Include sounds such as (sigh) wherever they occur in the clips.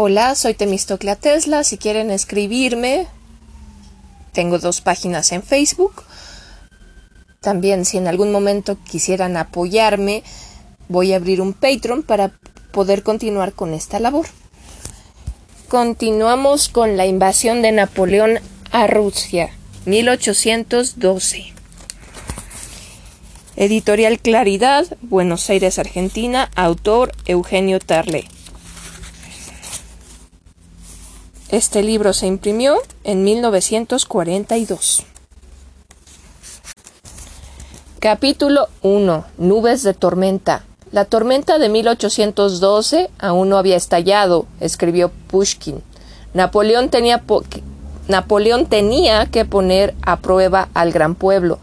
Hola, soy Temistoclea Tesla. Si quieren escribirme, tengo dos páginas en Facebook. También si en algún momento quisieran apoyarme, voy a abrir un Patreon para poder continuar con esta labor. Continuamos con la invasión de Napoleón a Rusia, 1812. Editorial Claridad, Buenos Aires, Argentina, autor Eugenio Tarle. Este libro se imprimió en 1942. Capítulo 1. Nubes de tormenta. La tormenta de 1812 aún no había estallado, escribió Pushkin. Napoleón tenía, Napoleón tenía que poner a prueba al gran pueblo.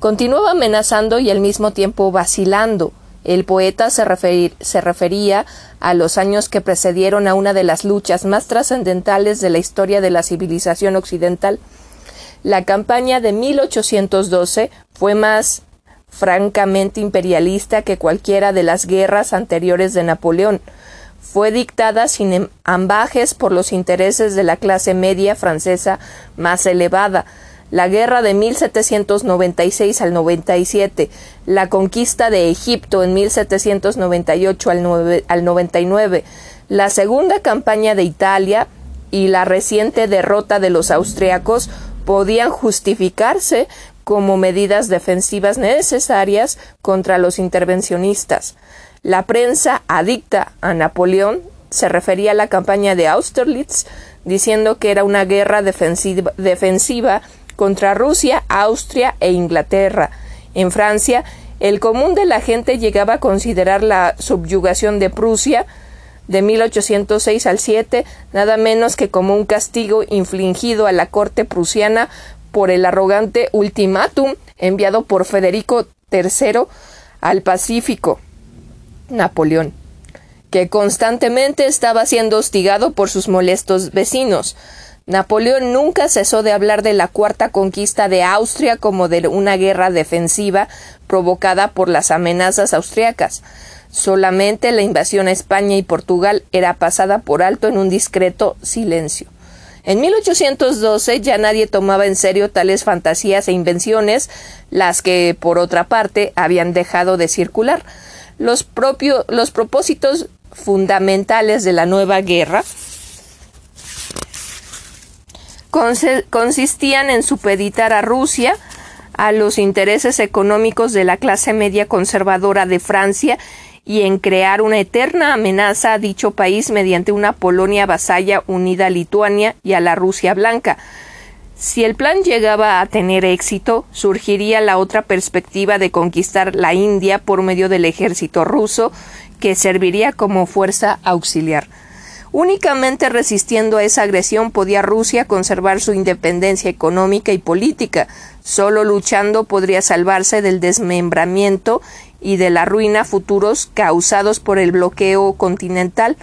Continuaba amenazando y al mismo tiempo vacilando. El poeta se, refería a los años que precedieron a una de las luchas más trascendentales de la historia de la civilización occidental. La campaña de 1812 fue más francamente imperialista que cualquiera de las guerras anteriores de Napoleón. Fue dictada sin ambajes por los intereses de la clase media francesa más elevada, la guerra de 1796 al 97, la conquista de Egipto en 1798 al, al 99, la segunda campaña de Italia y la reciente derrota de los austriacos podían justificarse como medidas defensivas necesarias contra los intervencionistas. La prensa adicta a Napoleón se refería a la campaña de Austerlitz, diciendo que era una guerra defensiva, defensiva contra Rusia, Austria e Inglaterra. En Francia, el común de la gente llegaba a considerar la subyugación de Prusia de 1806 al 7 nada menos que como un castigo infligido a la corte prusiana por el arrogante ultimátum enviado por Federico III al Pacífico, Napoleón, que constantemente estaba siendo hostigado por sus molestos vecinos. Napoleón nunca cesó de hablar de la cuarta conquista de Austria como de una guerra defensiva provocada por las amenazas austriacas. Solamente la invasión a España y Portugal era pasada por alto en un discreto silencio. En 1812 ya nadie tomaba en serio tales fantasías e invenciones, las que, por otra parte, habían dejado de circular. Los, los propósitos fundamentales de la nueva guerra consistían en supeditar a Rusia a los intereses económicos de la clase media conservadora de Francia y en crear una eterna amenaza a dicho país mediante una Polonia vasalla unida a Lituania y a la Rusia blanca. Si el plan llegaba a tener éxito, surgiría la otra perspectiva de conquistar la India por medio del ejército ruso, que serviría como fuerza auxiliar. Únicamente resistiendo a esa agresión podía Rusia conservar su independencia económica y política. Solo luchando podría salvarse del desmembramiento y de la ruina futuros causados por el bloqueo continental.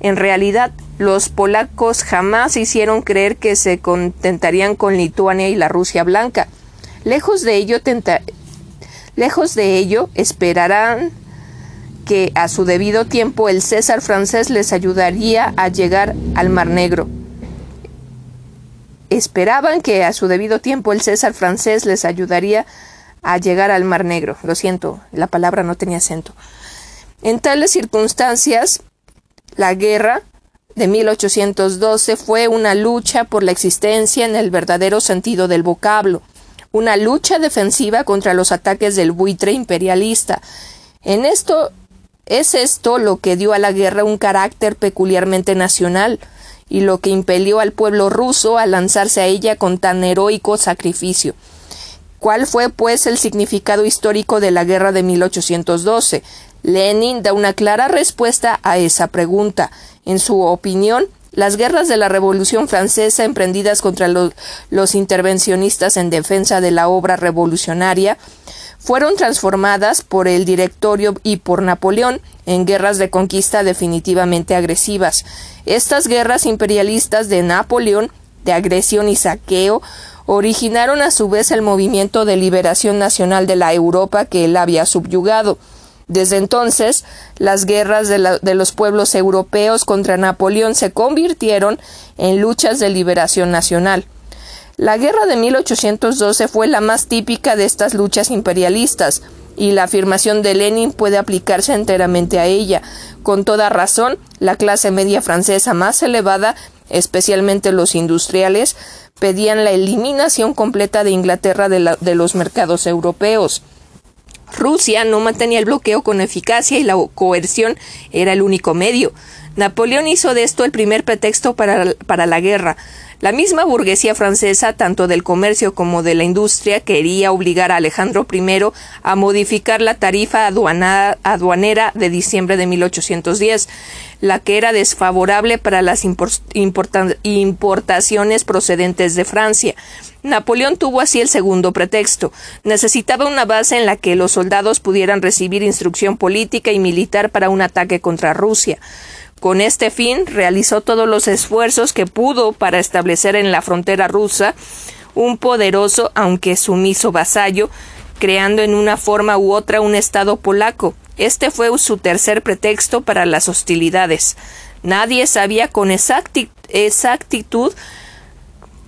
En realidad, los polacos jamás hicieron creer que se contentarían con Lituania y la Rusia blanca. Lejos de ello, lejos de ello esperarán que a su debido tiempo el César francés les ayudaría a llegar al Mar Negro. Esperaban que a su debido tiempo el César francés les ayudaría a llegar al Mar Negro. Lo siento, la palabra no tenía acento. En tales circunstancias, la guerra de 1812 fue una lucha por la existencia en el verdadero sentido del vocablo, una lucha defensiva contra los ataques del buitre imperialista. En esto es esto lo que dio a la guerra un carácter peculiarmente nacional y lo que impelió al pueblo ruso a lanzarse a ella con tan heroico sacrificio. ¿Cuál fue, pues, el significado histórico de la guerra de 1812? Lenin da una clara respuesta a esa pregunta. En su opinión, las guerras de la Revolución Francesa emprendidas contra los, los intervencionistas en defensa de la obra revolucionaria fueron transformadas por el directorio y por Napoleón en guerras de conquista definitivamente agresivas. Estas guerras imperialistas de Napoleón, de agresión y saqueo, originaron a su vez el movimiento de liberación nacional de la Europa que él había subyugado. Desde entonces, las guerras de, de, los pueblos europeos contra Napoleón se convirtieron en luchas de liberación nacional. La guerra de 1812 fue la más típica de estas luchas imperialistas, y la afirmación de Lenin puede aplicarse enteramente a ella. Con toda razón, la clase media francesa más elevada, especialmente los industriales, pedían la eliminación completa de Inglaterra de, los mercados europeos. Rusia no mantenía el bloqueo con eficacia y la coerción era el único medio. Napoleón hizo de esto el primer pretexto para la guerra. La misma burguesía francesa, tanto del comercio como de la industria, quería obligar a Alejandro I a modificar la tarifa aduanera de diciembre de 1810, la que era desfavorable para las importaciones procedentes de Francia. Napoleón tuvo así el segundo pretexto. Necesitaba una base en la que los soldados pudieran recibir instrucción política y militar para un ataque contra Rusia. Con este fin, realizó todos los esfuerzos que pudo para establecer en la frontera rusa un poderoso, aunque sumiso vasallo, creando en una forma u otra un Estado polaco. Este fue su tercer pretexto para las hostilidades. Nadie sabía con exactitud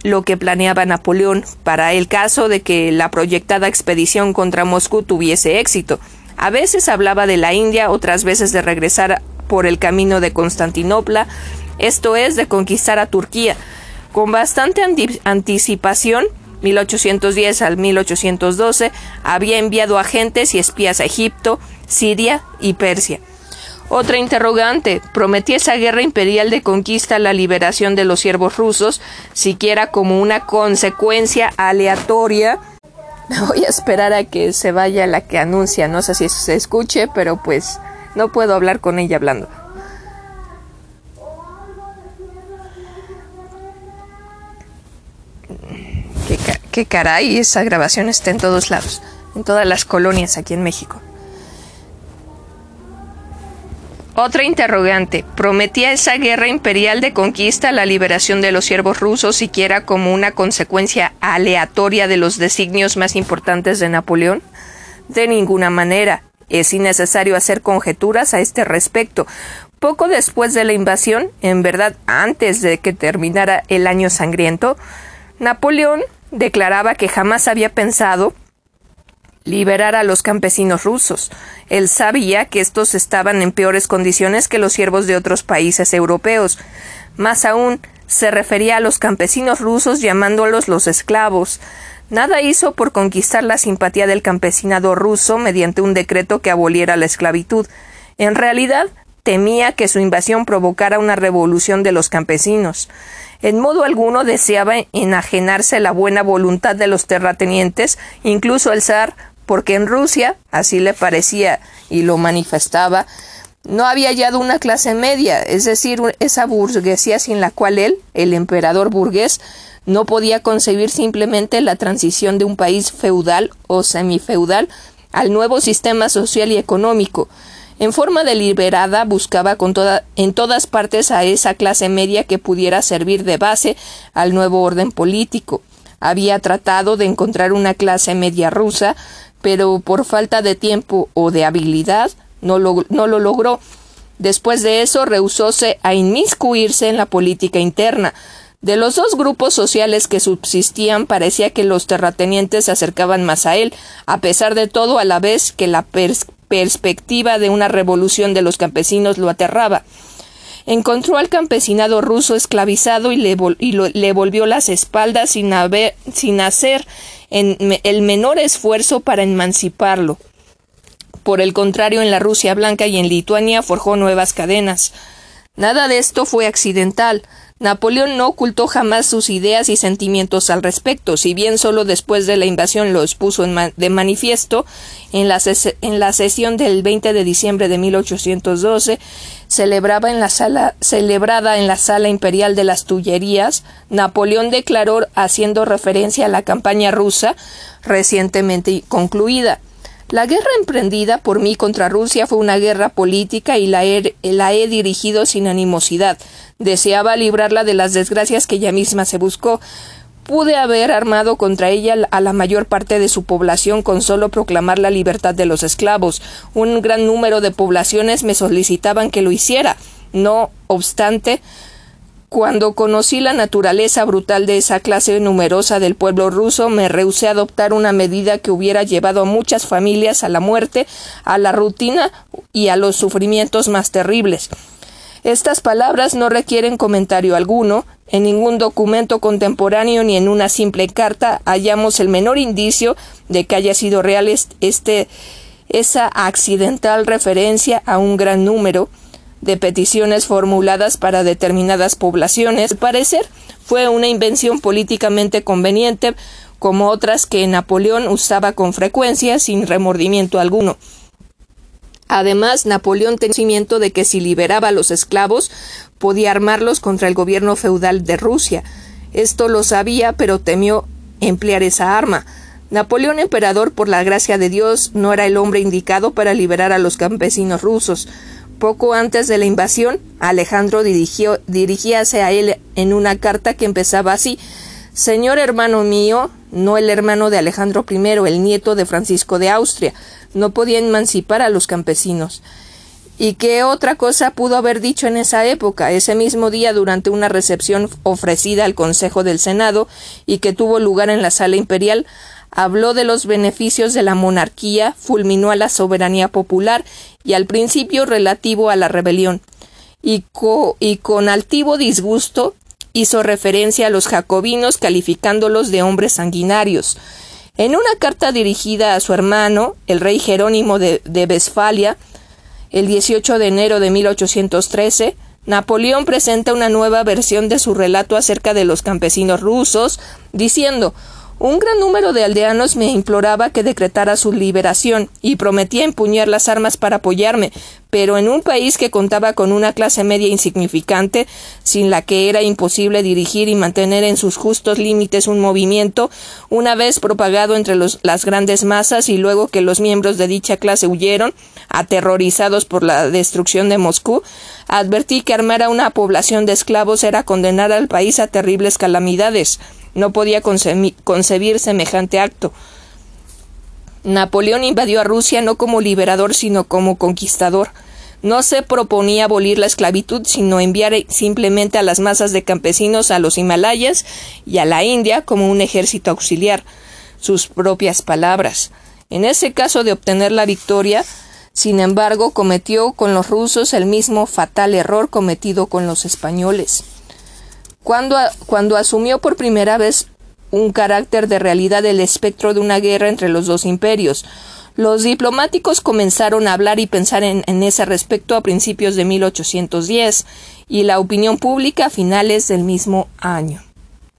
lo que planeaba Napoleón para el caso de que la proyectada expedición contra Moscú tuviese éxito. A veces hablaba de la India, otras veces de regresar por el camino de Constantinopla, esto es, de conquistar a Turquía. Con bastante anticipación, 1810 al 1812, había enviado agentes y espías a Egipto, Siria y Persia. Otra interrogante, ¿prometía esa guerra imperial de conquista la liberación de los siervos rusos, siquiera como una consecuencia aleatoria? (laughs) Voy a esperar a que se vaya la que anuncia, no sé si se escuche, pero pues no puedo hablar con ella hablando. Qué, caray, esa grabación está en todos lados, en todas las colonias aquí en México. Otra interrogante. ¿Prometía esa guerra imperial de conquista la liberación de los siervos rusos siquiera como una consecuencia aleatoria de los designios más importantes de Napoleón? De ninguna manera. Es innecesario hacer conjeturas a este respecto. Poco después de la invasión, en verdad antes de que terminara el año sangriento, Napoleón declaraba que jamás había pensado liberar a los campesinos rusos. Él sabía que estos estaban en peores condiciones que los siervos de otros países europeos. Más aún, se refería a los campesinos rusos llamándolos los esclavos. Nada hizo por conquistar la simpatía del campesinado ruso mediante un decreto que aboliera la esclavitud. En realidad, temía que su invasión provocara una revolución de los campesinos. En modo alguno deseaba enajenarse la buena voluntad de los terratenientes, incluso el zar, porque en Rusia, así le parecía y lo manifestaba, no había hallado una clase media, es decir, esa burguesía sin la cual él, el emperador burgués, no podía concebir simplemente la transición de un país feudal o semifeudal al nuevo sistema social y económico. En forma deliberada buscaba en todas partes a esa clase media que pudiera servir de base al nuevo orden político. Había tratado de encontrar una clase media rusa, pero por falta de tiempo o de habilidad no lo, no lo logró. Después de eso rehusóse a inmiscuirse en la política interna, de los dos grupos sociales que subsistían parecía que los terratenientes se acercaban más a él, a pesar de todo a la vez que la perspectiva de una revolución de los campesinos lo aterraba. Encontró al campesinado ruso esclavizado y le, volvió las espaldas sin, sin hacer el menor esfuerzo para emanciparlo. Por el contrario, en la Rusia blanca y en Lituania forjó nuevas cadenas. Nada de esto fue accidental. Napoleón no ocultó jamás sus ideas y sentimientos al respecto, si bien solo después de la invasión los puso de manifiesto, en la, en la, sesión del 20 de diciembre de 1812, celebraba en la sala, celebrada en la Sala Imperial de las Tullerías, Napoleón declaró, haciendo referencia a la campaña rusa recientemente concluida, la guerra emprendida por mí contra Rusia fue una guerra política y la he dirigido sin animosidad, deseaba librarla de las desgracias que ella misma se buscó. pude haber armado contra ella a la mayor parte de su población con solo proclamar la libertad de los esclavos. Un gran número de poblaciones me solicitaban que lo hiciera. No obstante, cuando conocí la naturaleza brutal de esa clase numerosa del pueblo ruso, me rehusé a adoptar una medida que hubiera llevado a muchas familias a la muerte, a la rutina y a los sufrimientos más terribles. Estas palabras no requieren comentario alguno. En ningún documento contemporáneo ni en una simple carta hallamos el menor indicio de que haya sido real este, esa accidental referencia a un gran número de peticiones formuladas para determinadas poblaciones. Al parecer fue una invención políticamente conveniente, como otras que Napoleón usaba con frecuencia sin remordimiento alguno. Además, Napoleón tenía conocimiento de que si liberaba a los esclavos, podía armarlos contra el gobierno feudal de Rusia. Esto lo sabía, pero temió emplear esa arma. Napoleón emperador, por la gracia de Dios, no era el hombre indicado para liberar a los campesinos rusos. Poco antes de la invasión, Alejandro dirigió, dirigíase a él en una carta que empezaba así Señor hermano mío, no el hermano de Alejandro I, el nieto de Francisco de Austria, no podía emancipar a los campesinos. ¿Y qué otra cosa pudo haber dicho en esa época, ese mismo día durante una recepción ofrecida al Consejo del Senado y que tuvo lugar en la sala imperial? Habló de los beneficios de la monarquía, fulminó a la soberanía popular y al principio relativo a la rebelión. Y, y con altivo disgusto hizo referencia a los jacobinos calificándolos de hombres sanguinarios. En una carta dirigida a su hermano, el rey Jerónimo de, de el 18 de enero de 1813, Napoleón presenta una nueva versión de su relato acerca de los campesinos rusos, diciendo un gran número de aldeanos me imploraba que decretara su liberación y prometía empuñar las armas para apoyarme, pero en un país que contaba con una clase media insignificante, sin la que era imposible dirigir y mantener en sus justos límites un movimiento, una vez propagado entre las grandes masas y luego que los miembros de dicha clase huyeron, aterrorizados por la destrucción de Moscú, advertí que armar a una población de esclavos era condenar al país a terribles calamidades. No podía concebir semejante acto. Napoleón invadió a Rusia no como liberador, sino como conquistador. No se proponía abolir la esclavitud, sino enviar simplemente a las masas de campesinos a los Himalayas y a la India como un ejército auxiliar. Sus propias palabras. En ese caso de obtener la victoria, sin embargo, cometió con los rusos el mismo fatal error cometido con los españoles cuando, cuando asumió por primera vez un carácter de realidad el espectro de una guerra entre los dos imperios. Los diplomáticos comenzaron a hablar y pensar en, en, ese respecto a principios de 1810 y la opinión pública a finales del mismo año.